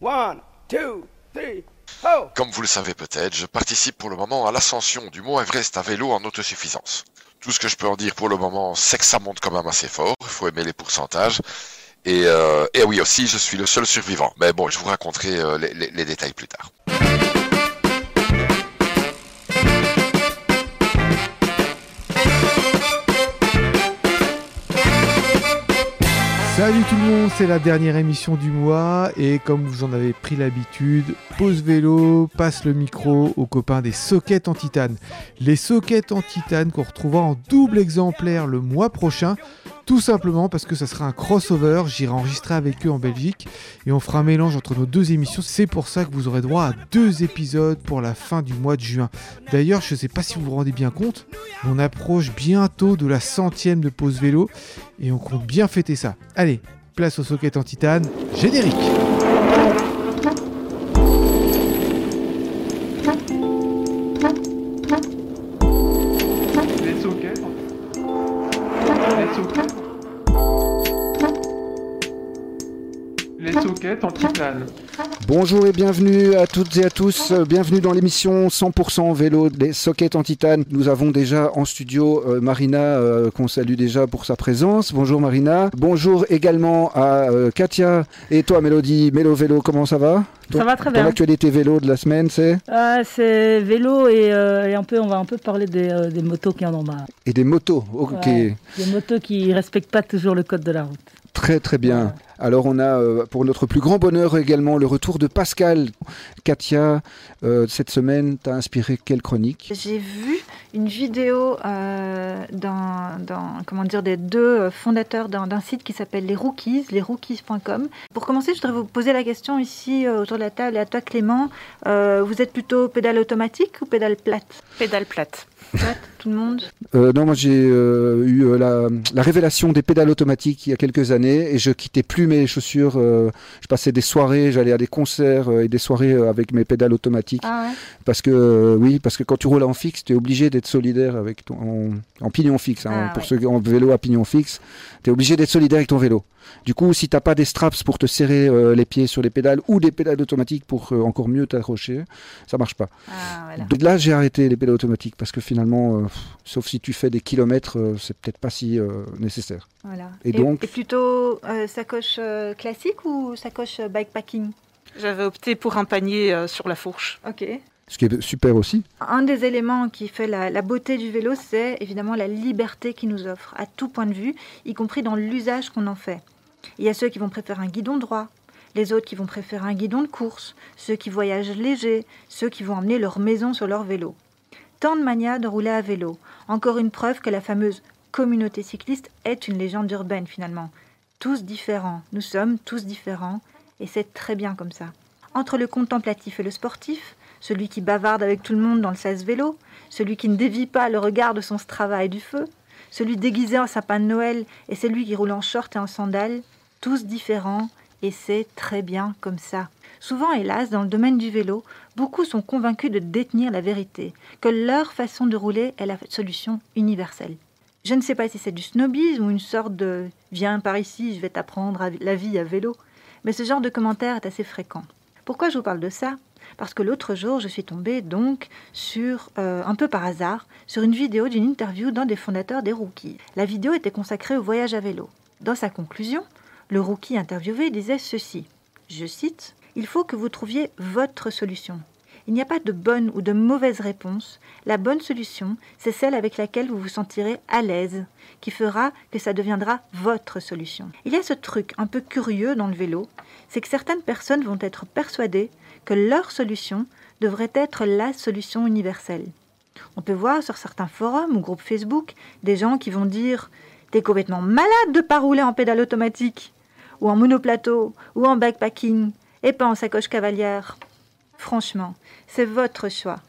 One, two, three, ho Comme vous le savez peut-être, je participe pour le moment à l'ascension du mont Everest à vélo en autosuffisance. Tout ce que je peux en dire pour le moment, c'est que ça monte quand même assez fort. Il faut aimer les pourcentages. Et, euh, oui aussi, je suis le seul survivant. Mais bon, je vous raconterai euh, les détails plus tard. Salut tout le monde, c'est la dernière émission du mois et comme vous en avez pris l'habitude, pause vélo, passe le micro aux copains des sockets en titane. Les sockets en titane qu'on retrouvera en double exemplaire le mois prochain, tout simplement parce que ça sera un crossover, j'irai enregistrer avec eux en Belgique et on fera un mélange entre nos deux émissions. C'est pour ça que vous aurez droit à deux épisodes pour la fin du mois de juin. D'ailleurs, je ne sais pas si vous vous rendez bien compte, on approche bientôt de la centième de pause vélo et on compte bien fêter ça. Allez, place au socket en titane, générique En titane. Bonjour et bienvenue à toutes et à tous. Euh, Bienvenue dans l'émission 100% vélo des sockets en titane. Nous avons déjà en studio euh, Marina euh, qu'on salue déjà pour sa présence. Bonjour Marina. Bonjour également à euh, Katia et toi Mélodie. Mélo Vélo, comment ça va? Ça va très bien. actualité vélo de la semaine, c'est? Ah, c'est vélo et, euh, et un peu, on va un peu parler des, euh, des motos qui en ont marre. Et des motos. Ok, Ouais. Des motos qui respectent pas toujours le code de la route. Très très bien. Alors on a euh, pour notre plus grand bonheur également le retour de Pascal. Katia, euh, cette semaine, t'as inspiré quelle chronique? J'ai vu une vidéo euh, d'un, d'un- comment dire, des deux fondateurs d'un, d'un site qui s'appelle les Rookies, lesrookies.com. Pour commencer, je voudrais vous poser la question ici euh, autour de la table et à toi Clément. Euh, vous êtes plutôt pédale automatique ou pédale plate? Pédale plate. Tout le monde Euh, non, moi j'ai euh, eu euh, la, la révélation des pédales automatiques il y a quelques années et je quittais plus mes chaussures. euh, je passais des soirées, j'allais à des concerts et des soirées avec mes pédales automatiques Ah ouais parce que oui, parce que quand tu roules en fixe, tu es obligé d'être solidaire avec ton en, en pignon fixe. hein. Ah, pour ouais. ceux qui ont vélo à pignon fixe, tu es obligé d'être solidaire avec ton vélo. Du coup, si t'as pas des straps pour te serrer euh, les pieds sur les pédales ou des pédales automatiques pour euh, encore mieux t'accrocher, ça marche pas. Ah, voilà. Là, j'ai arrêté les pédales automatiques parce que finalement, euh, pff, sauf si tu fais des kilomètres, euh, c'est peut-être pas si euh, nécessaire. voilà. Et donc et plutôt euh, sacoche euh, classique ou sacoche euh, bikepacking? J'avais opté pour un panier euh, sur la fourche. Ok. Ce qui est super aussi. Un des éléments qui fait la, la beauté du vélo, c'est évidemment la liberté qu'il nous offre, à tout point de vue, y compris dans l'usage qu'on en fait. Il y a ceux qui vont préférer un guidon droit, les autres qui vont préférer un guidon de course, ceux qui voyagent léger, ceux qui vont emmener leur maison sur leur vélo. Tant de manières de rouler à vélo. Encore une preuve que la fameuse communauté cycliste est une légende urbaine finalement. Tous différents, nous sommes tous différents, et c'est très bien comme ça. Entre le contemplatif et le sportif, celui qui bavarde avec tout le monde dans le sas vélo, celui qui ne dévie pas le regard de son Strava et du feu, celui déguisé en sapin de Noël et celui qui roule en short et en sandales, tous différents, et c'est très bien comme ça. Souvent, hélas, dans le domaine du vélo, beaucoup sont convaincus de détenir la vérité, que leur façon de rouler est la solution universelle. Je ne sais pas si c'est du snobisme ou une sorte de viens par ici, je vais t'apprendre la vie à vélo, mais ce genre de commentaire est assez fréquent. Pourquoi je vous parle de ça? Parce que l'autre jour, je suis tombée donc sur, euh, un peu par hasard, sur une vidéo d'une interview d'un des fondateurs des Rookies. La vidéo était consacrée au voyage à vélo. Dans sa conclusion, le rookie interviewé disait ceci, je cite, Il faut que vous trouviez votre solution. Il n'y a pas de bonne ou de mauvaise réponse. La bonne solution, c'est celle avec laquelle vous vous sentirez à l'aise, qui fera que ça deviendra votre solution. Il y a ce truc un peu curieux dans le vélo, c'est que certaines personnes vont être persuadées que leur solution devrait être la solution universelle. On peut voir sur certains forums ou groupes Facebook des gens qui vont dire T'es complètement malade de pas rouler en pédale automatique, ou en monoplateau, ou en backpacking, et pas en sacoche cavalière. Franchement, c'est votre choix.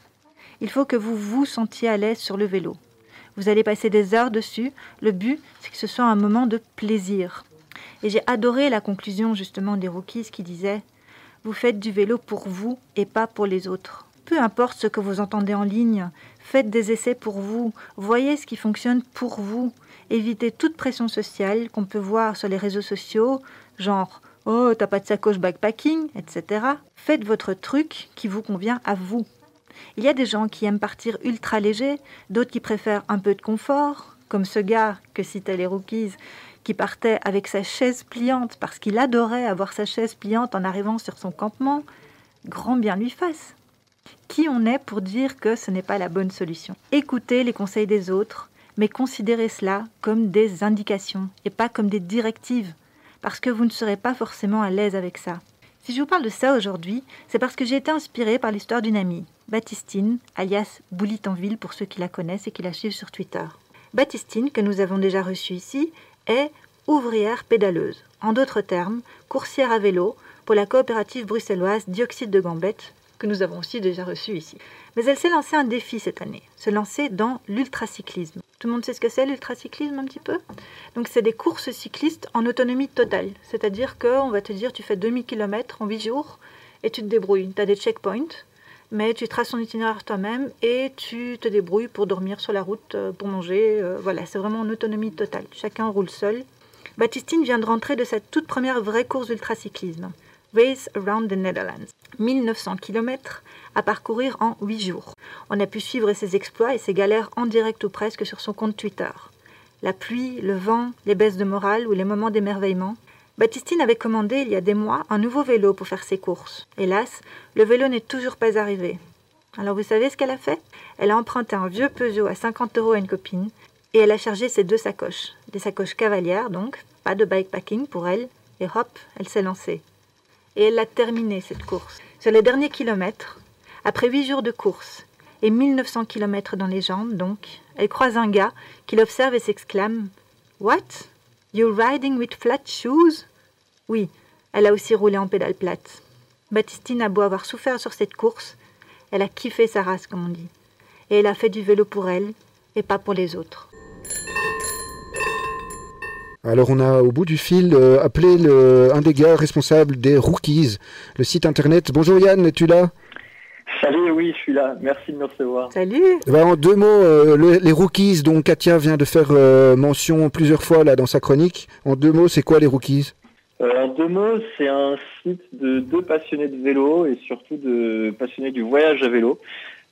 Il faut que vous vous sentiez à l'aise sur le vélo. Vous allez passer des heures dessus. Le but, c'est que ce soit un moment de plaisir. Et j'ai adoré la conclusion justement des rookies qui disait Vous faites du vélo pour vous et pas pour les autres. Peu importe ce que vous entendez en ligne, faites des essais pour vous, voyez ce qui fonctionne pour vous. Évitez toute pression sociale qu'on peut voir sur les réseaux sociaux, genre Oh, t'as pas de sacoche backpacking, etc. Faites votre truc qui vous convient à vous. Il y a des gens qui aiment partir ultra léger, d'autres qui préfèrent un peu de confort, comme ce gars que citaient les rookies, qui partait avec sa chaise pliante parce qu'il adorait avoir sa chaise pliante en arrivant sur son campement. Grand bien lui fasse. Qui on est pour dire que ce n'est pas la bonne solution? Écoutez les conseils des autres, mais considérez cela comme des indications et pas comme des directives, parce que vous ne serez pas forcément à l'aise avec ça. Si je vous parle de ça aujourd'hui, c'est parce que j'ai été inspirée par l'histoire d'une amie, Baptistine, alias Boulitanville pour ceux qui la connaissent et qui la suivent sur Twitter. Baptistine, que nous avons déjà reçue ici, est ouvrière pédaleuse. En d'autres termes, coursière à vélo pour la coopérative bruxelloise Dioxyde de Gambette, que nous avons aussi déjà reçue ici. Mais elle s'est lancée un défi cette année, se lancer dans l'ultracyclisme. Tout le monde sait ce que c'est l'ultracyclisme un petit peu? Donc c'est des courses cyclistes en autonomie totale, c'est-à-dire qu'on va te dire tu fais 2000 km en 8 jours et tu te débrouilles. Tu as des checkpoints, mais tu traces ton itinéraire toi-même et tu te débrouilles pour dormir sur la route, euh, pour manger. euh, voilà, c'est vraiment en autonomie totale. Chacun roule seul. Baptistine vient de rentrer de sa toute première vraie course d'ultracyclisme, Race Around the Netherlands. 1900 km à parcourir en 8 jours. On a pu suivre ses exploits et ses galères en direct ou presque sur son compte Twitter. La pluie, le vent, les baisses de morale ou les moments d'émerveillement. Baptistine avait commandé il y a des mois un nouveau vélo pour faire ses courses. Hélas, le vélo n'est toujours pas arrivé. Alors vous savez ce qu'elle a fait? Elle a emprunté un vieux Peugeot à 50 euros à une copine et elle a chargé ses deux sacoches. Des sacoches cavalières donc, pas de bikepacking pour elle, et hop, elle s'est lancée. Et elle a terminé cette course. Sur les derniers kilomètres, après 8 jours de course et 1900 km dans les jambes donc, elle croise un gars qui l'observe et s'exclame What? You're riding with flat shoes Oui, elle a aussi roulé en pédale plate. Baptistine a beau avoir souffert sur cette course, elle a kiffé sa race, comme on dit. Et elle a fait du vélo pour elle et pas pour les autres. Alors on a au bout du fil euh, appelé le, un des gars responsables des Rookies, le site internet. Bonjour Yann, es-tu là? Salut, oui, je suis là. Merci de me recevoir. Salut Eh ben, En deux mots, euh, le- les Rookies dont Katia vient de faire euh, mention plusieurs fois là dans sa chronique. En deux mots, c'est quoi les Rookies? Euh, en deux mots, c'est un site de deux passionnés de vélo et surtout de passionnés du voyage à vélo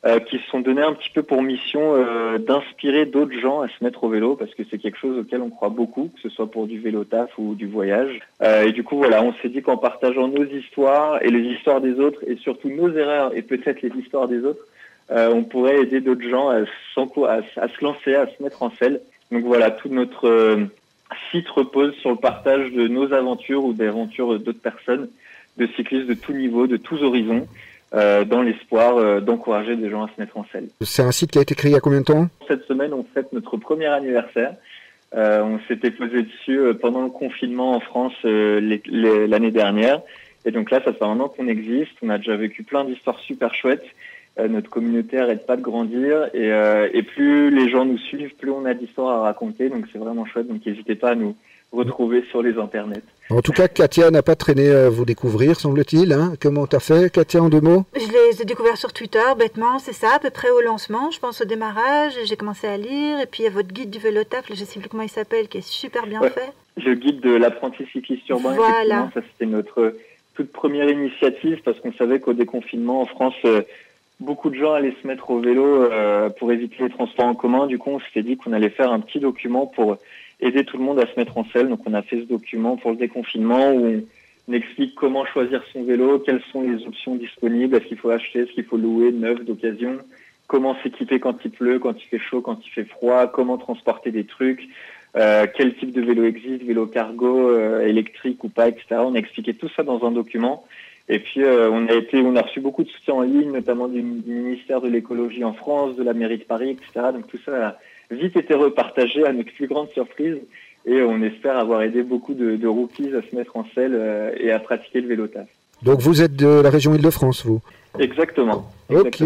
euh, qui se sont donnés un petit peu pour mission euh, d'inspirer d'autres gens à se mettre au vélo parce que c'est quelque chose auquel on croit beaucoup, que ce soit pour du vélo taf ou du voyage. Euh, et du coup, voilà, on s'est dit qu'en partageant nos histoires et les histoires des autres et surtout nos erreurs et peut-être les histoires des autres, euh, on pourrait aider d'autres gens à, à se lancer, à se mettre en selle. Donc voilà, tout notre euh, site repose sur le partage de nos aventures ou des aventures d'autres personnes, de cyclistes de tous niveaux, de tous horizons, euh, dans l'espoir euh, d'encourager des gens à se mettre en selle. C'est un site qui a été créé il y a combien de temps? Cette semaine, on fête notre premier anniversaire. Euh, on s'était posé dessus euh, pendant le confinement en France euh, l'année dernière. Et donc là, ça fait un an qu'on existe. On a déjà vécu plein d'histoires super chouettes. Euh, notre communauté arrête pas de grandir. Et, euh, et plus les gens nous suivent, plus on a d'histoires à raconter. Donc c'est vraiment chouette. Donc n'hésitez pas à nous retrouver sur les internets. En tout cas, Katia n'a pas traîné à vous découvrir, semble-t-il. hein. Comment t'as fait, Katia, en deux mots? Je les ai découverts sur Twitter, bêtement, c'est ça, à peu près au lancement, je pense au démarrage, j'ai commencé à lire, et puis il y a votre guide du vélo taf, je sais plus comment il s'appelle, qui est super bien Ouais. fait. Le guide de l'apprenti cycliste urbain, Voilà. ça c'était notre toute première initiative parce qu'on savait qu'au déconfinement en France, euh, beaucoup de gens allaient se mettre au vélo euh, pour éviter les transports en commun. Du coup, on s'était dit qu'on allait faire un petit document pour aider tout le monde à se mettre en selle. Donc, on a fait ce document pour le déconfinement où on explique comment choisir son vélo, quelles sont les options disponibles, est-ce qu'il faut acheter, est-ce qu'il faut louer, neuf, d'occasion, comment s'équiper quand il pleut, quand il fait chaud, quand il fait froid, comment transporter des trucs, euh, quel type de vélo existe, vélo cargo, euh, électrique ou pas, etc. On a expliqué tout ça dans un document. Et puis euh, on a été, on a reçu beaucoup de soutien en ligne, notamment du, du ministère de l'écologie en France, de la mairie de Paris, etc. Donc tout ça a vite été repartagé à notre plus grande surprise. Et on espère avoir aidé beaucoup de, de rookies à se mettre en selle euh, et à pratiquer le vélo taf. Donc vous êtes de la région Île-de-France, vous? Exactement. Ok.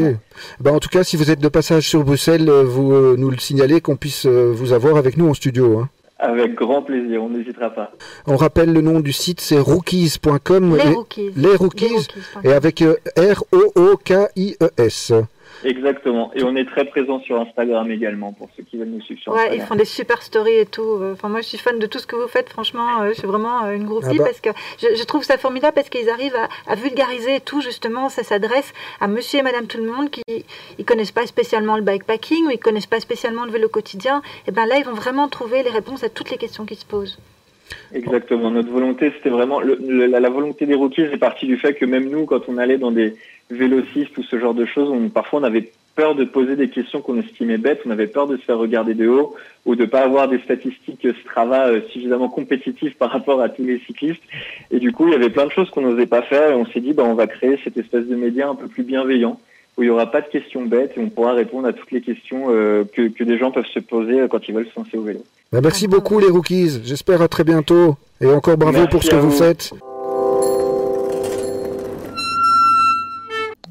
Ben, en tout cas, si vous êtes de passage sur Bruxelles, euh, vous euh, nous le signalez qu'on puisse euh, vous avoir avec nous en studio. hein. Avec grand plaisir, on n'hésitera pas. On rappelle le nom du site, c'est rookies.com. Les. Les Rookies. Les rookies, Et avec euh, R-O-O-K-I-E-S. Exactement. Et on est très présent sur Instagram également pour ceux qui veulent nous suivre sur Ouais, Instagram. ils font des super stories et tout. Enfin, moi, je suis fan de tout ce que vous faites. Franchement, euh, je suis vraiment euh, une groupie Ah bah. parce que je, je trouve ça formidable parce qu'ils arrivent à, à vulgariser tout. Justement, ça s'adresse à monsieur et madame tout le monde qui ils connaissent pas spécialement le bikepacking ou ils connaissent pas spécialement le vélo quotidien. Et ben là, ils vont vraiment trouver les réponses à toutes les questions qui se posent. Exactement. Notre volonté, c'était vraiment le- la, volonté des rookies est partie du fait que même nous, quand on allait dans des vélocistes ou ce genre de choses, on, parfois on avait peur de poser des questions qu'on estimait bêtes, on avait peur de se faire regarder de haut ou de pas avoir des statistiques Strava euh, suffisamment compétitives par rapport à tous les cyclistes. Et du coup, il y avait plein de choses qu'on n'osait pas faire et on s'est dit, bah, on va créer cette espèce de média un peu plus bienveillant où il n'y aura pas de questions bêtes et on pourra répondre à toutes les questions euh, que, que des gens peuvent se poser euh, quand ils veulent se lancer au vélo. Bah, merci beaucoup les rookies. J'espère à très bientôt. Et encore bravo Merci pour ce que vous vous. faites.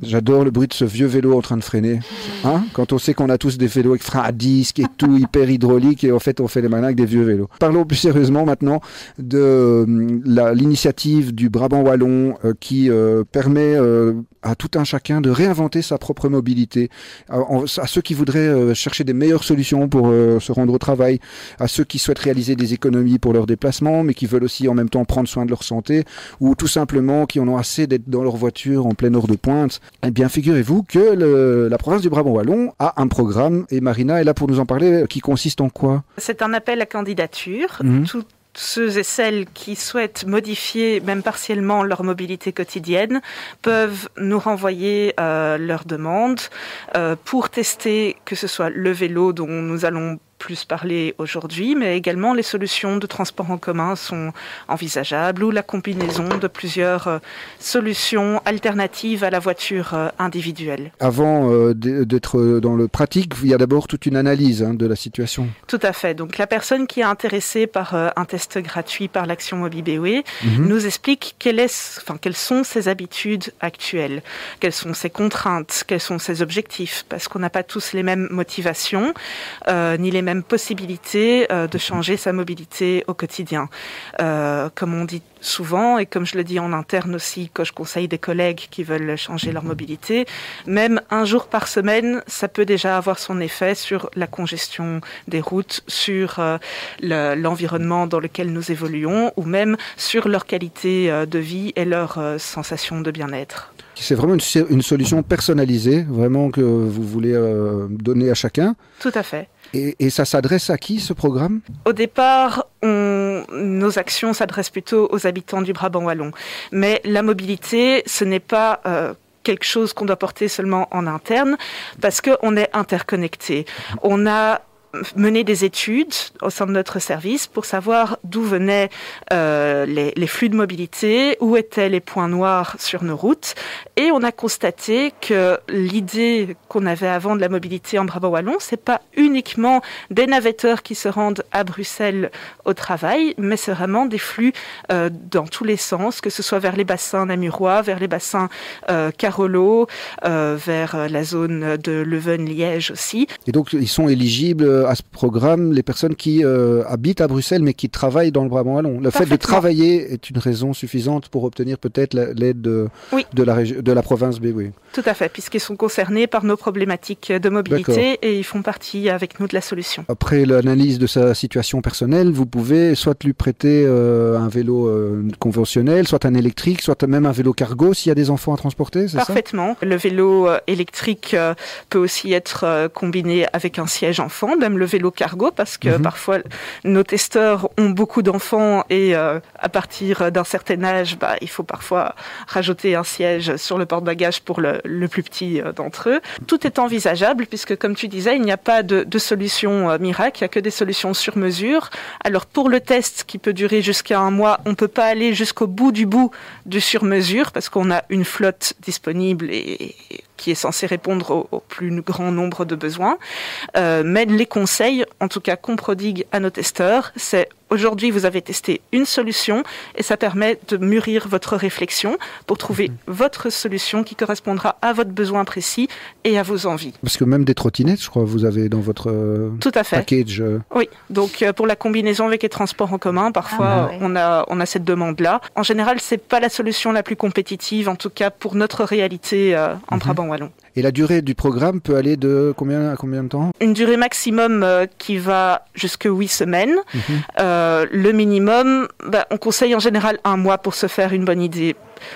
J'adore le bruit de ce vieux vélo en train de freiner. Hein? Quand on sait qu'on a tous des vélos avec frein à disque et tout hyper hydraulique et en fait on fait les malins avec des vieux vélos. Parlons plus sérieusement maintenant de euh, l'initiative du Brabant Wallon euh, qui euh, permet euh, à tout un chacun de réinventer sa propre mobilité. À, ceux qui voudraient euh, chercher des meilleures solutions pour euh, se rendre au travail, à ceux qui souhaitent réaliser des économies pour leurs déplacements, mais qui veulent aussi en même temps prendre soin de leur santé, ou tout simplement qui en ont assez d'être dans leur voiture en pleine heure de pointe. Eh bien, figurez-vous que le- la province du Brabant Wallon a un programme, et Marina est là pour nous en parler, qui consiste en quoi? C'est un appel à candidature. Mhm. Ceux et celles qui souhaitent modifier, même partiellement, leur mobilité quotidienne peuvent nous renvoyer euh, leurs demandes euh, pour tester que ce soit le vélo dont nous allons plus parler aujourd'hui, mais également les solutions de transport en commun sont envisageables ou la combinaison de plusieurs euh, solutions alternatives à la voiture euh, individuelle. Avant euh, d'être dans le pratique, il y a d'abord toute une analyse hein, de la situation. Tout à fait. Donc la personne qui est intéressée par euh, un test gratuit par l'action MobiBW Mhm. nous explique quelle est, enfin, quelles sont ses habitudes actuelles, quelles sont ses contraintes, quels sont ses objectifs, parce qu'on n'a pas tous les mêmes motivations, euh, ni les mêmes possibilités euh, de changer sa mobilité au quotidien. Euh, comme on dit souvent, et comme je le dis en interne aussi, quand je conseille des collègues qui veulent changer leur mobilité, même un jour par semaine, ça peut déjà avoir son effet sur la congestion des routes, sur euh, le- l'environnement dans lequel nous évoluons, ou même sur leur qualité euh, de vie et leur euh, sensation de bien-être. C'est vraiment une, so- une solution personnalisée, vraiment que vous voulez donner à chacun. Tout à fait. Et, ça s'adresse à qui ce programme? Au départ, nos actions s'adressent plutôt aux habitants du Brabant wallon. Mais la mobilité, ce n'est pas euh, quelque chose qu'on doit porter seulement en interne, parce qu'on est interconnecté. On a mené des études au sein de notre service pour savoir d'où venaient euh, les, flux de mobilité, où étaient les points noirs sur nos routes, et on a constaté que l'idée qu'on avait avant de la mobilité en Brabant wallon, c'est pas uniquement des navetteurs qui se rendent à Bruxelles au travail, mais c'est vraiment des flux euh, dans tous les sens, que ce soit vers les bassins namurois, vers les bassins euh, Carolo, vers la zone de Leuven-Liège aussi. Et donc, ils sont éligibles à ce programme, les personnes qui euh, habitent à Bruxelles mais qui travaillent dans le Brabant Wallon. Le fait de Parfaitement. travailler est une raison suffisante pour obtenir peut-être la- l'aide de, Oui. de, la de la province B. Oui. Tout à fait, puisqu'ils sont concernés par nos problématiques de mobilité et ils font partie avec nous de la solution. Après l'analyse de sa situation personnelle, vous pouvez soit lui prêter euh, un vélo euh, conventionnel, soit un électrique, soit même un vélo cargo s'il y a des enfants à transporter, c'est ça? Parfaitement. Le vélo euh, électrique euh, peut aussi être euh, combiné avec un siège enfant, même le vélo cargo, parce que Mhm. parfois nos testeurs ont beaucoup d'enfants et euh, à partir d'un certain âge, bah, il faut parfois rajouter un siège sur le porte-bagages pour le, le plus petit euh, d'entre eux. Tout est envisageable puisque, comme tu disais, il n'y a pas de, de solution euh, miracle, il n'y a que des solutions sur mesure. Alors pour le test qui peut durer jusqu'à un mois, on ne peut pas aller jusqu'au bout du bout du sur-mesure parce qu'on a une flotte disponible et, et qui est censée répondre au, au plus grand nombre de besoins. Euh, mais les conseils, en tout cas qu'on prodigue à nos testeurs, c'est aujourd'hui vous avez testé une solution et ça permet de mûrir votre réflexion pour trouver votre solution qui correspondra à votre besoin précis et à vos envies. Parce que même des trottinettes, je crois, vous avez dans votre euh, Tout à fait. package. euh, Oui, donc euh, pour la combinaison avec les transports en commun, parfois Ah, ouais. on a on a cette demande-là. En général, c'est pas la solution la plus compétitive, en tout cas pour notre réalité euh, en Mhm. Brabant wallon. Et la durée du programme peut aller de combien à combien de temps? Une durée maximum euh, qui va jusque 8 semaines. Mhm. Euh, le minimum, bah, on conseille en général un mois pour se faire une bonne idée.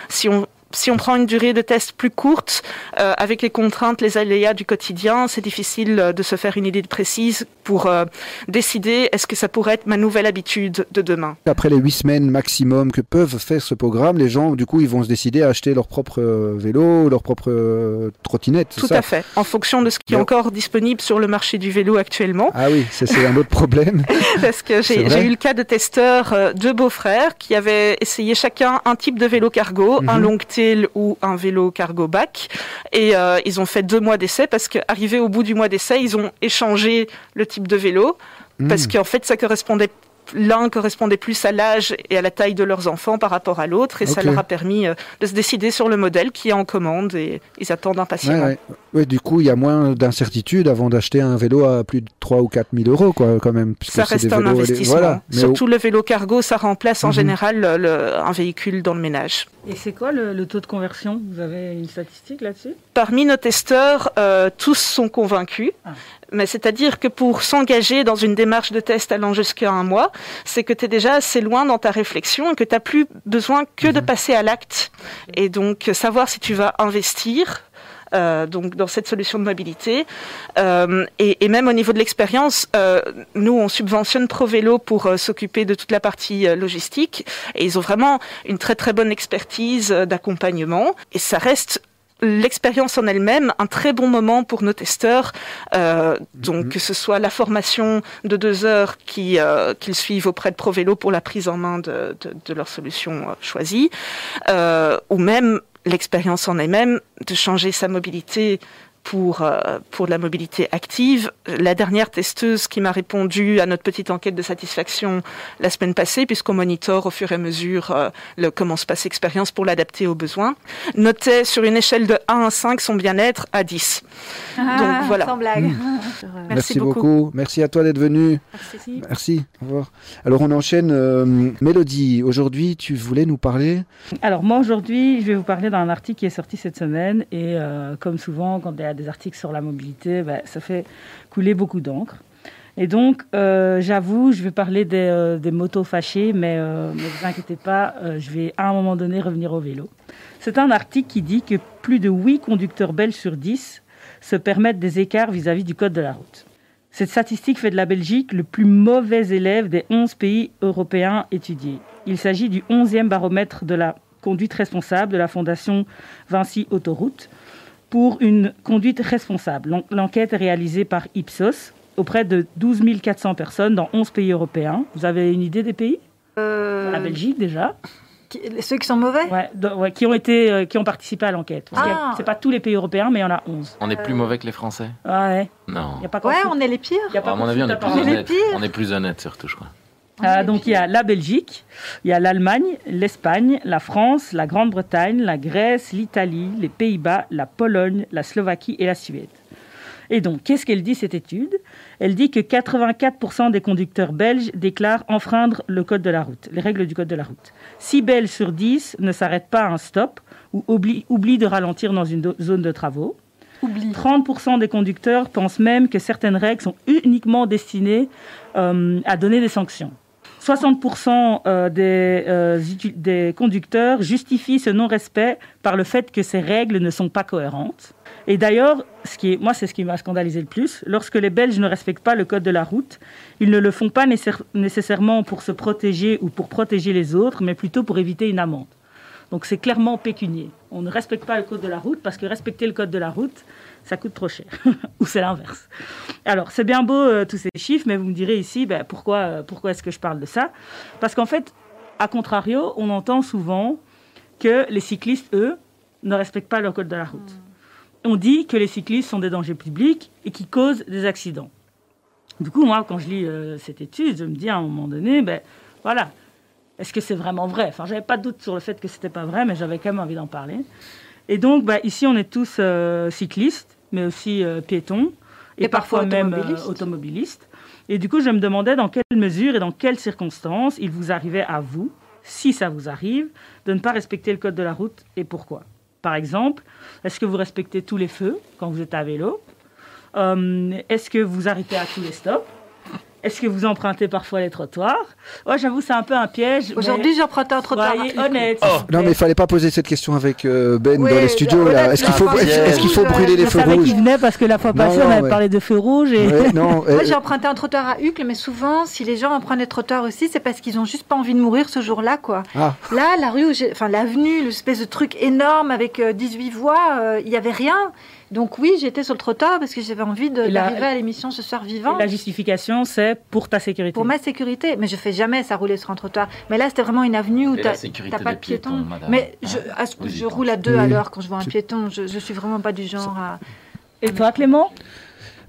Si on si on prend une durée de test plus courte, euh, avec les contraintes, les aléas du quotidien, c'est difficile de se faire une idée précise pour euh, décider est-ce que ça pourrait être ma nouvelle habitude de demain. Après les huit semaines maximum que peuvent faire ce programme, les gens, du coup, ils vont se décider à acheter leur propre euh, vélo, leur propre euh, trottinette. Tout ça à fait, en fonction de ce qui est encore disponible sur le marché du vélo actuellement. Ah oui, c'est un autre problème. Parce que j'ai eu le cas de testeurs, euh, deux beaux-frères, qui avaient essayé chacun un type de vélo cargo, un Mhm. long tail ou un vélo cargo back. Et euh, ils ont fait deux mois d'essai parce qu'arrivé au bout du mois d'essai, ils ont échangé le type de vélo. Parce Mm. qu'en fait, ça correspondait. L'un correspondait plus à l'âge et à la taille de leurs enfants par rapport à l'autre, et ça leur a permis euh, de se décider sur le modèle qui est en commande et ils attendent impatiemment. ouais. Ouais, du coup, il y a moins d'incertitude avant d'acheter un vélo à plus de 3 ou 4 000 euros, quoi, quand même. Ça reste des un vélos- investissement. Voilà. Mais Surtout le vélo cargo, ça remplace en Mhm. général le- le- un véhicule dans le ménage. Et c'est quoi le, le taux de conversion? Vous avez une statistique là-dessus? Parmi nos testeurs, euh, tous sont convaincus. Ah. Mais c'est-à-dire que pour s'engager dans une démarche de test allant jusqu'à un mois, c'est que tu es déjà assez loin dans ta réflexion et que tu n'as plus besoin que de passer à l'acte. Et donc savoir si tu vas investir. euh, donc dans cette solution de mobilité Euh, et, et même au niveau de l'expérience, euh, nous on subventionne ProVélo pour euh, s'occuper de toute la partie euh, logistique et ils ont vraiment une très très bonne expertise euh, d'accompagnement et ça reste l'expérience en elle-même un très bon moment pour nos testeurs. Euh, donc que ce soit la formation de deux heures qui, euh, qu'ils suivent auprès de ProVélo pour la prise en main de, de, de leur solution euh, choisie, euh, ou même l'expérience en elle-même de changer sa mobilité pour, euh, pour la mobilité active. La dernière testeuse qui m'a répondu à notre petite enquête de satisfaction la semaine passée, puisqu'on monitore au fur et à mesure euh, le, comment se passe l'expérience pour l'adapter aux besoins, notait sur une échelle de 1 à 5 son bien-être à 10. Ah, voilà. Sans blague. Merci beaucoup. Merci à toi d'être venu. Merci. Merci. Au revoir. Alors, on enchaîne. euh, Mélodie, aujourd'hui, tu voulais nous parler Alors moi aujourd'hui, je vais vous parler d'un article qui est sorti cette semaine et euh, comme souvent quand il y des articles sur la mobilité, ben, ça fait couler beaucoup d'encre. Et donc, euh, j'avoue, je vais parler des, euh, motos fâchées, mais euh, ne vous inquiétez pas, je vais à un moment donné revenir au vélo. C'est un article qui dit que plus de 8 conducteurs belges sur 10 se permettent des écarts vis-à-vis du code de la route. Cette statistique fait de la Belgique le plus mauvais élève des 11 pays européens étudiés. Il s'agit du 11e baromètre de la conduite responsable de la Fondation Vinci Autoroute pour une conduite responsable. L'en- L'enquête est réalisée par Ipsos auprès de 12 400 personnes dans 11 pays européens. Vous avez une idée des pays? Euh, La Belgique déjà, qui- ceux qui sont mauvais? Ouais, de- ouais, qui ont été, euh, qui ont participé à l'enquête. Ah. C'est pas tous les pays européens, mais il y en a 11. On est plus mauvais que les Français Ah ouais, Non. y a pas Ouais, on est les pires. Il y a pas À mon avis, on est plus On est les honnête. pires. On est plus honnête surtout, je crois. Ah, donc il y a la Belgique, il y a l'Allemagne, l'Espagne, la France, la Grande-Bretagne, la Grèce, l'Italie, les Pays-Bas, la Pologne, la Slovaquie et la Suède. Et donc, qu'est-ce qu'elle dit cette étude? Elle dit que 84% des conducteurs belges déclarent enfreindre le code de la route, les règles du code de la route. 6 Belges sur 10 ne s'arrêtent pas à un stop ou oublient, oublient de ralentir dans une zone de travaux. Oublie. 30% des conducteurs pensent même que certaines règles sont uniquement destinées euh, à donner des sanctions. 60% euh, des, euh, des conducteurs justifient ce non-respect par le fait que ces règles ne sont pas cohérentes. Et d'ailleurs, ce qui moi, c'est ce qui m'a scandalisé le plus. Lorsque les Belges ne respectent pas le code de la route, ils ne le font pas nécessaire- nécessairement pour se protéger ou pour protéger les autres, mais plutôt pour éviter une amende. Donc c'est clairement pécunier. On ne respecte pas le code de la route parce que respecter le code de la route, ça coûte trop cher. Ou c'est l'inverse. Alors c'est bien beau euh, tous ces chiffres, mais vous me direz ici, ben, pourquoi, euh, pourquoi est-ce que je parle de ça? Parce qu'en fait, à contrario, on entend souvent que les cyclistes, eux, ne respectent pas le code de la route. On dit que les cyclistes sont des dangers publics et qui causent des accidents. Du coup, moi, quand je lis euh, cette étude, je me dis à un moment donné, ben voilà, est-ce que c'est vraiment vrai? Enfin, j'avais pas de doute sur le fait que c'était pas vrai, mais j'avais quand même envie d'en parler. Et donc, bah, ici, on est tous euh, cyclistes, mais aussi euh, piétons, et, Et parfois parfois, même automobilistes. euh, automobilistes. Et du coup, je me demandais dans quelle mesure et dans quelles circonstances il vous arrivait à vous, si ça vous arrive, de ne pas respecter le code de la route et pourquoi. Par exemple, est-ce que vous respectez tous les feux quand vous êtes à vélo? Est-ce que vous arrêtez à tous les stops? Est-ce que vous empruntez parfois les trottoirs? Ouais, j'avoue, c'est un peu un piège. Aujourd'hui, j'emprunte un trottoir. Soyez honnête. Non, mais il fallait pas poser cette question avec euh, Ben Oui, dans les studios. honnête, là. Est-ce qu'il faut, est-ce, est-ce qu'il faut brûler les Je feux savais rouges? qu'il venait parce que la fois passée, on avait ouais. parlé de feux rouges et. Ouais, non, Moi, euh, j'ai emprunté un trottoir à Hucle, mais souvent, si les gens empruntent des trottoirs aussi, c'est parce qu'ils ont juste pas envie de mourir ce jour-là, quoi. Ah. Là, la rue, où j'ai- enfin l'avenue, l'espèce de truc énorme avec euh, 18 voies, euh, il y avait rien. Donc oui, j'étais sur le trottoir parce que j'avais envie d'arriver à l'émission ce soir vivant. La justification, c'est pour ta sécurité. Pour ma sécurité, mais je fais jamais ça rouler sur un trottoir. Mais là, c'était vraiment une avenue où sécurité t'as pas de piétons. piétons. Mais je, à ce- Vous y je pensez. roule à deux à l'heure quand je vois un piéton. Je, je suis vraiment pas du genre à. Et toi, Clément?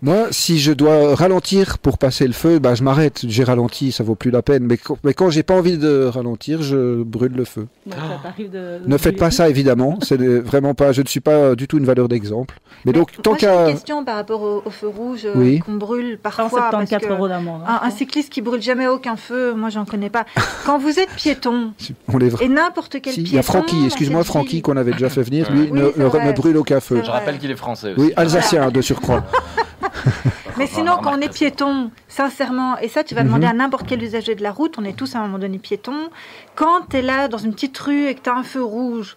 Moi, si je dois ralentir pour passer le feu, bah, je m'arrête. J'ai ralenti, ça vaut plus la peine. Mais, quand- mais quand j'ai pas envie de ralentir, je brûle le feu. Ça de- de Ne faites pas ça, évidemment. C'est vraiment pas. Je ne suis pas du tout une valeur d'exemple. Mais, donc, tant j'ai une qu'à. question par rapport au, au feu rouge euh, Oui. qu'on brûle parfois. parce 174 que euros d'amende. hein. Un, un cycliste qui brûle jamais aucun feu, moi j'en connais pas. Quand vous êtes piéton On les... et n'importe quel Si, il piéton. y a Francky, excuse-moi, Francky, qu'on avait déjà fait venir. Lui, Oui, ne, brûle aucun feu. Je rappelle qu'il est français aussi. Oui, alsacien de surcroît. Mais sinon, quand on est piéton, sincèrement, et ça, tu vas Mhm. demander à n'importe quel usager de la route, on est tous à un moment donné piétons. Quand tu es là dans une petite rue et que tu as un feu rouge,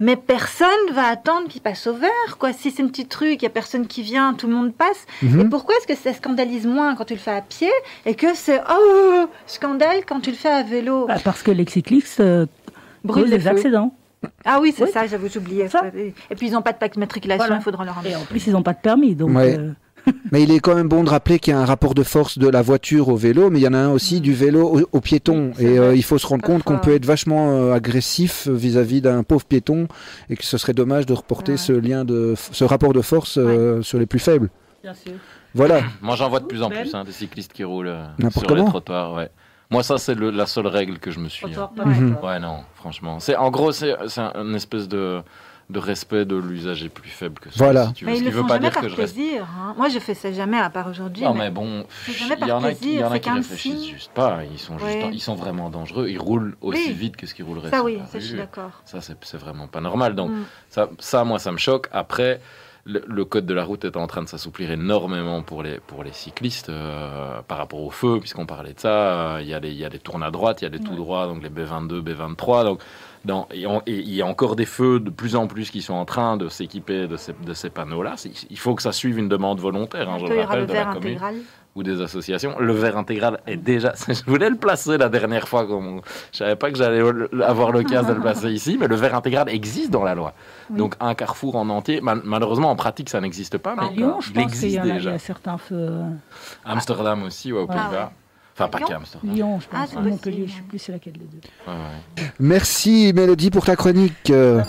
mais personne va attendre qu'il passe au vert, quoi. Si c'est une petite rue et qu'il n'y a personne qui vient, tout le monde passe. Mhm. Et pourquoi est-ce que ça scandalise moins quand tu le fais à pied et que c'est oh scandale quand tu le fais à vélo? Bah, parce que les cyclistes euh, Brûle causent les feux. accidents. Ah oui, c'est Oui. ça, j'avais oublié. Ça. Et puis ils n'ont pas de plaque d'immatriculation, Voilà. il faudra leur en Et en plus, ils n'ont pas de permis. Donc, Ouais. euh, Mais il est quand même bon de rappeler qu'il y a un rapport de force de la voiture au vélo, mais il y en a un aussi du vélo au, au piéton. Et euh, il faut se rendre compte qu'on peut être vachement euh, agressif vis-à-vis d'un pauvre piéton et que ce serait dommage de reporter Ouais. ce lien de ce rapport de force euh, sur les plus faibles. bien sûr. Voilà. Moi, j'en vois de plus en plus hein, des cyclistes qui roulent N'importe sur les trottoirs. Ouais. Moi, ça, c'est le- la seule règle que je me suis. Trottoir, hein. pas Mhm. Ouais, non, franchement. C'est en gros, c'est c'est un, une espèce de de respect de l'usager plus faible que soi. Voilà. si tu veux. Mais ils veut font pas jamais dire par que je reste. plaisir. hein. Moi, je fais ça jamais à part aujourd'hui. Non, mais- mais bon, il y en a, qui- il y en a qui réfléchissent signe. juste pas. Ils sont juste, ils sont vraiment dangereux. Ils roulent aussi Oui. vite que ce qu'ils rouleraient Ça sur oui, la ça je suis rue. d'accord. Ça, c'est vraiment pas normal. Donc, Mm. ça, ça, moi, ça me choque. Après, le, le code de la route est en train de s'assouplir énormément pour les, pour les cyclistes euh, par rapport au feu, puisqu'on parlait de ça. Euh, Il y, a les- il y a des tournes à droite, il y a des tout droits, donc les B22, B23. Donc, dans, et, on- et il y a encore des feux de plus en plus qui sont en train de s'équiper de ces, de ces panneaux-là. Il faut que ça suive une demande volontaire, hein, je le rappelle, le de la commune intégral. ou des associations. Le verre intégral est déjà. Je voulais le placer la dernière fois. Comme... Je savais pas que j'allais avoir l'occasion de le placer ici, mais le verre intégral existe dans la loi. Oui. Donc un carrefour en entier. mal- malheureusement, en pratique, ça n'existe pas. Mais À Lyon, je il pense existe y, en a- il y déjà. a certains feux. euh, Amsterdam aussi, ouais, aux Ah Pays-Bas. ouais. Enfin, À pas Lyon qu'à Amsterdam. Lyon, je Ah, pense. Montpellier, je plus laquelle des deux. Ouais, ouais. Merci Mélodie pour ta chronique. Euh,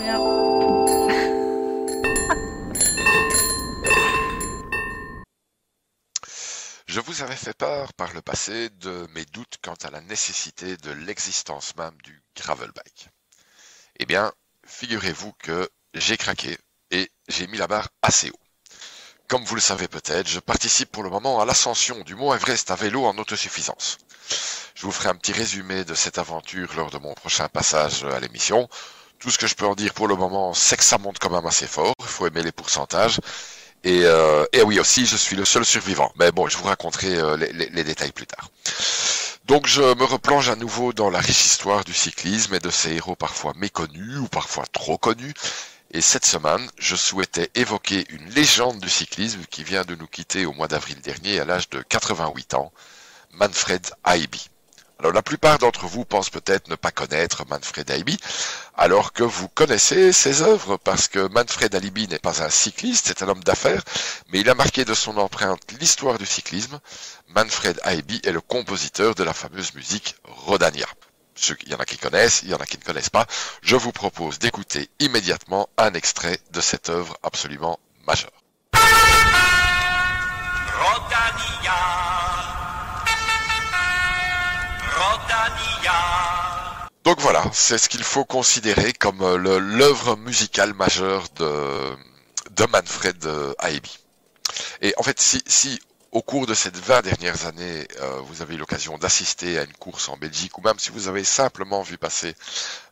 Je vous avais fait part par le passé de mes doutes quant à la nécessité de l'existence même du gravel bike. Eh bien, figurez-vous que j'ai craqué et j'ai mis la barre assez haut. Comme vous le savez peut-être, je participe pour le moment à l'ascension du mont Everest à vélo en autosuffisance. Je vous ferai un petit résumé de cette aventure lors de mon prochain passage à l'émission. Tout ce que je peux en dire pour le moment, c'est que ça monte quand même assez fort. Il faut aimer les pourcentages. Et, euh, oui aussi, je suis le seul survivant. Mais bon, je vous raconterai euh, les détails plus tard. Donc je me replonge à nouveau dans la riche histoire du cyclisme et de ses héros parfois méconnus ou parfois trop connus. Et cette semaine, je souhaitais évoquer une légende du cyclisme qui vient de nous quitter au mois d'avril dernier à l'âge de 88 ans, Manfred Haïby. Alors la plupart d'entre vous pensent peut-être ne pas connaître Manfred Haïby, alors que vous connaissez ses œuvres, parce que Manfred Haïby n'est pas un cycliste, c'est un homme d'affaires, mais il a marqué de son empreinte l'histoire du cyclisme. Manfred Haïby est le compositeur de la fameuse musique Rodania. Il y en a qui connaissent, il y en a qui ne connaissent pas. Je vous propose d'écouter immédiatement un extrait de cette œuvre absolument majeure. Rodania. Rodania. Donc voilà, c'est ce qu'il faut considérer comme euh, l'œuvre musicale majeure de, de Manfred euh, Haïby. Et en fait, si, si au cours de ces 20 dernières années, euh, vous avez eu l'occasion d'assister à une course en Belgique, ou même si vous avez simplement vu passer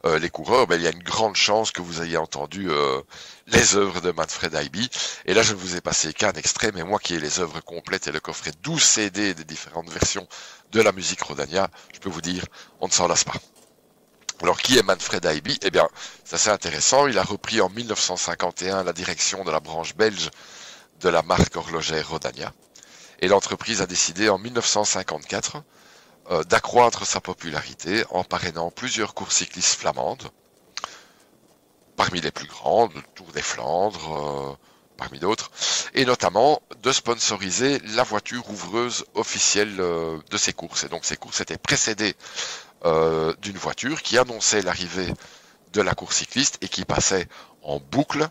euh, les coureurs, ben, il y a une grande chance que vous ayez entendu euh, les œuvres de Manfred Aiby. Et là, je ne vous ai passé qu'un extrait, mais moi qui ai les œuvres complètes et le coffret 12 CD des différentes versions de la musique Rodania, je peux vous dire, on ne s'en lasse pas. Alors, qui est Manfred Aiby Eh bien, c'est assez intéressant. Il a repris en 1951 la direction de la branche belge de la marque horlogère Rodania. Et l'entreprise a décidé en 1954 euh, d'accroître sa popularité en parrainant plusieurs courses cyclistes flamandes, parmi les plus grandes, Tour des Flandres, euh, parmi d'autres, et notamment de sponsoriser la voiture ouvreuse officielle euh, de ces courses. Et donc ces courses étaient précédées d'une voiture qui annonçait l'arrivée de la course cycliste et qui passait en boucle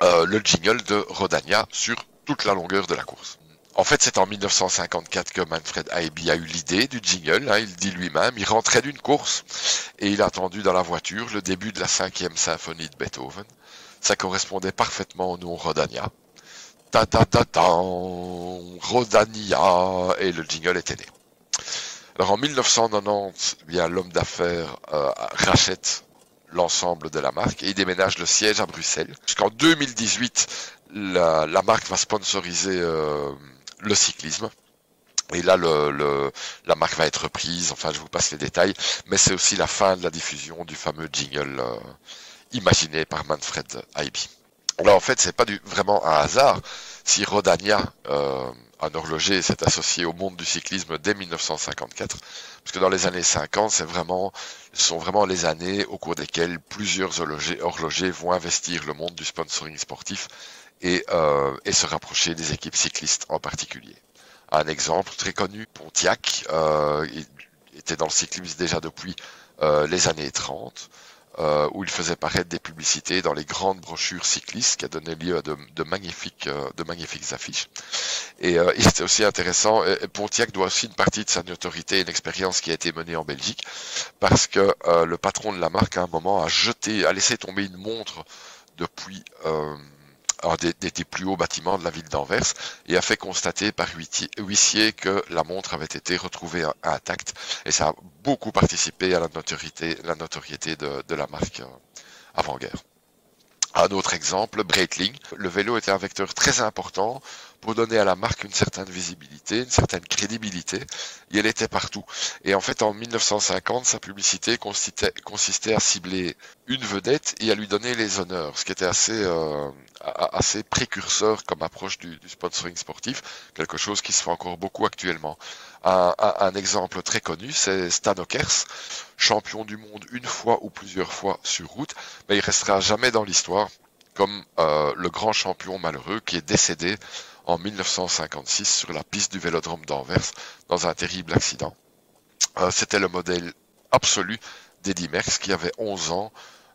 le jingle de Rodania sur toute la longueur de la course. En fait, c'est en 1954 que Manfred Aiby a eu l'idée du jingle. Hein, il dit lui-même, il rentrait d'une course et il a entendu dans la voiture le début de la cinquième symphonie de Beethoven. Ça correspondait parfaitement au nom Rodania. Ta ta ta ta, Rodania, et le jingle était né. Alors en 1990, eh bien l'homme d'affaires euh, rachète l'ensemble de la marque et il déménage le siège à Bruxelles. Jusqu'en 2018, la, la, marque va sponsoriser euh, le cyclisme. Et là, la marque va être reprise. Enfin, je vous passe les détails, mais c'est aussi la fin de la diffusion du fameux jingle euh, imaginé par Manfred Aiby. Alors en fait, c'est pas du, vraiment un hasard si Rodania euh, un horloger s'est associé au monde du cyclisme dès 1954, parce que dans les années 50, c'est vraiment, ce sont vraiment les années au cours desquelles plusieurs horlogers vont investir le monde du sponsoring sportif et, euh, et, se rapprocher des équipes cyclistes en particulier. Un exemple très connu, Pontiac, euh, il était dans le cyclisme déjà depuis euh, les années 30 euh, où il faisait paraître des publicités dans les grandes brochures cyclistes qui a donné lieu à de, de magnifiques, euh, de magnifiques affiches. Et, euh, c'était aussi intéressant, et Pontiac doit aussi une partie de sa notoriété et une expérience qui a été menée en Belgique, parce que le patron de la marque à un moment a jeté, a laissé tomber une montre depuis euh, des, des, plus hauts bâtiments de la ville d'Anvers et a fait constater par huissier que la montre avait été retrouvée intacte et ça a beaucoup participé à la notoriété, la notoriété de, de la marque euh, avant-guerre. Un autre exemple, Breitling. Le vélo était un vecteur très important pour donner à la marque une certaine visibilité, une certaine crédibilité, et elle était partout. Et en fait, en 1950, sa publicité consistait, consistait à cibler une vedette et à lui donner les honneurs, ce qui était assez, euh, assez précurseur comme approche du, sponsoring sportif, quelque chose qui se fait encore beaucoup actuellement. Un, exemple très connu, c'est Stan Okers, champion du monde une fois ou plusieurs fois sur route, mais il restera jamais dans l'histoire comme euh, le grand champion malheureux qui est décédé en 1956 sur la piste du vélodrome d'Anvers dans un terrible accident. Euh, C'était le modèle absolu d'Eddie Merckx qui avait 11 ans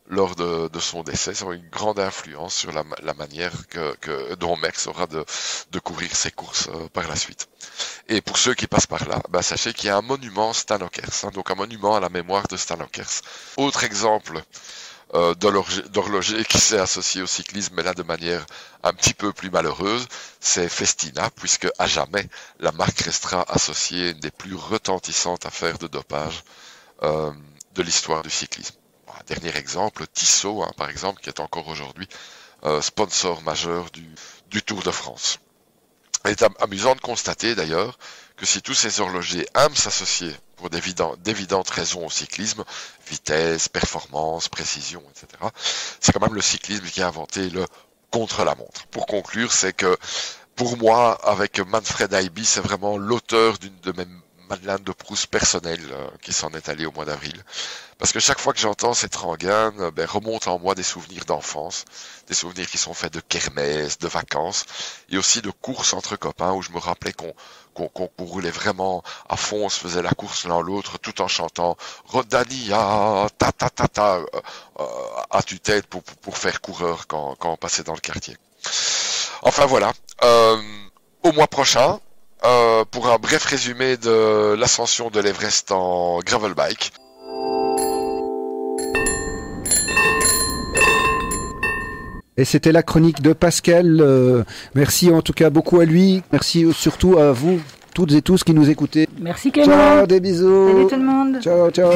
lors de, son décès. Ça aura une grande influence sur la, manière que, que, dont Merckx aura de, de courir ses courses euh, par la suite. Et pour ceux qui passent par là, ben, sachez qu'il y a un monument Stan Okers, hein, donc un monument à la mémoire de Stan Okers. Autre exemple euh, d'horloger qui s'est associé au cyclisme, mais là de manière un petit peu plus malheureuse, c'est Festina, puisque à jamais la marque restera associée à une des plus retentissantes affaires de dopage euh, de l'histoire du cyclisme. Dernier exemple, Tissot, hein, par exemple, qui est encore aujourd'hui euh, sponsor majeur du, du Tour de France. Il est amusant de constater d'ailleurs que si tous ces horlogers aiment s'associer pour d'évidentes raisons au cyclisme, vitesse, performance, précision, etc., c'est quand même le cyclisme qui a inventé le contre-la-montre. Pour conclure, c'est que pour moi, avec Manfred Aiby, c'est vraiment l'auteur d'une de mes Madeleine de Proust personnelle euh, qui s'en est allée au mois d'avril. Parce que chaque fois que j'entends cette rengaine, euh, ben, remonte en moi des souvenirs d'enfance, des souvenirs qui sont faits de kermesse, de vacances, et aussi de courses entre copains où je me rappelais qu'on qu'on qu roulait vraiment à fond, on se faisait la course l'un l'autre tout en chantant Rodania, ta ta ta ta, euh, euh, à tue-tête pour, pour faire coureur quand, quand on passait dans le quartier. Enfin voilà. Euh, au mois prochain, euh, pour un bref résumé de l'ascension de l'Everest en gravel bike. Et c'était la chronique de Pascal. Euh, merci en tout cas beaucoup à lui. Merci surtout à vous, toutes et tous qui nous écoutez. Merci Clément. Ciao, des bisous. Salut tout le monde. Ciao, ciao.